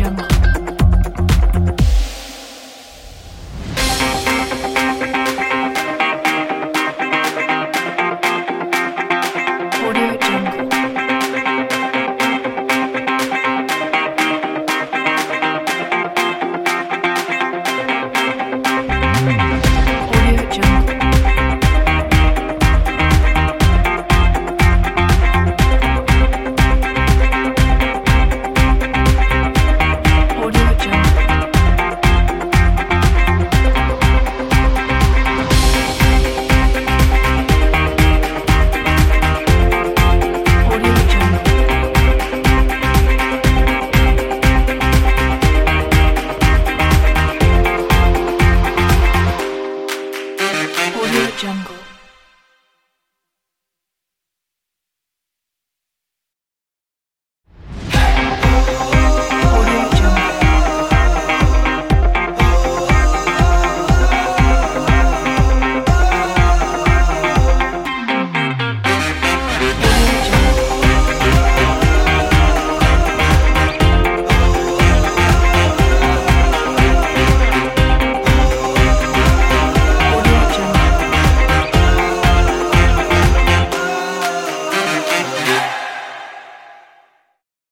jungle.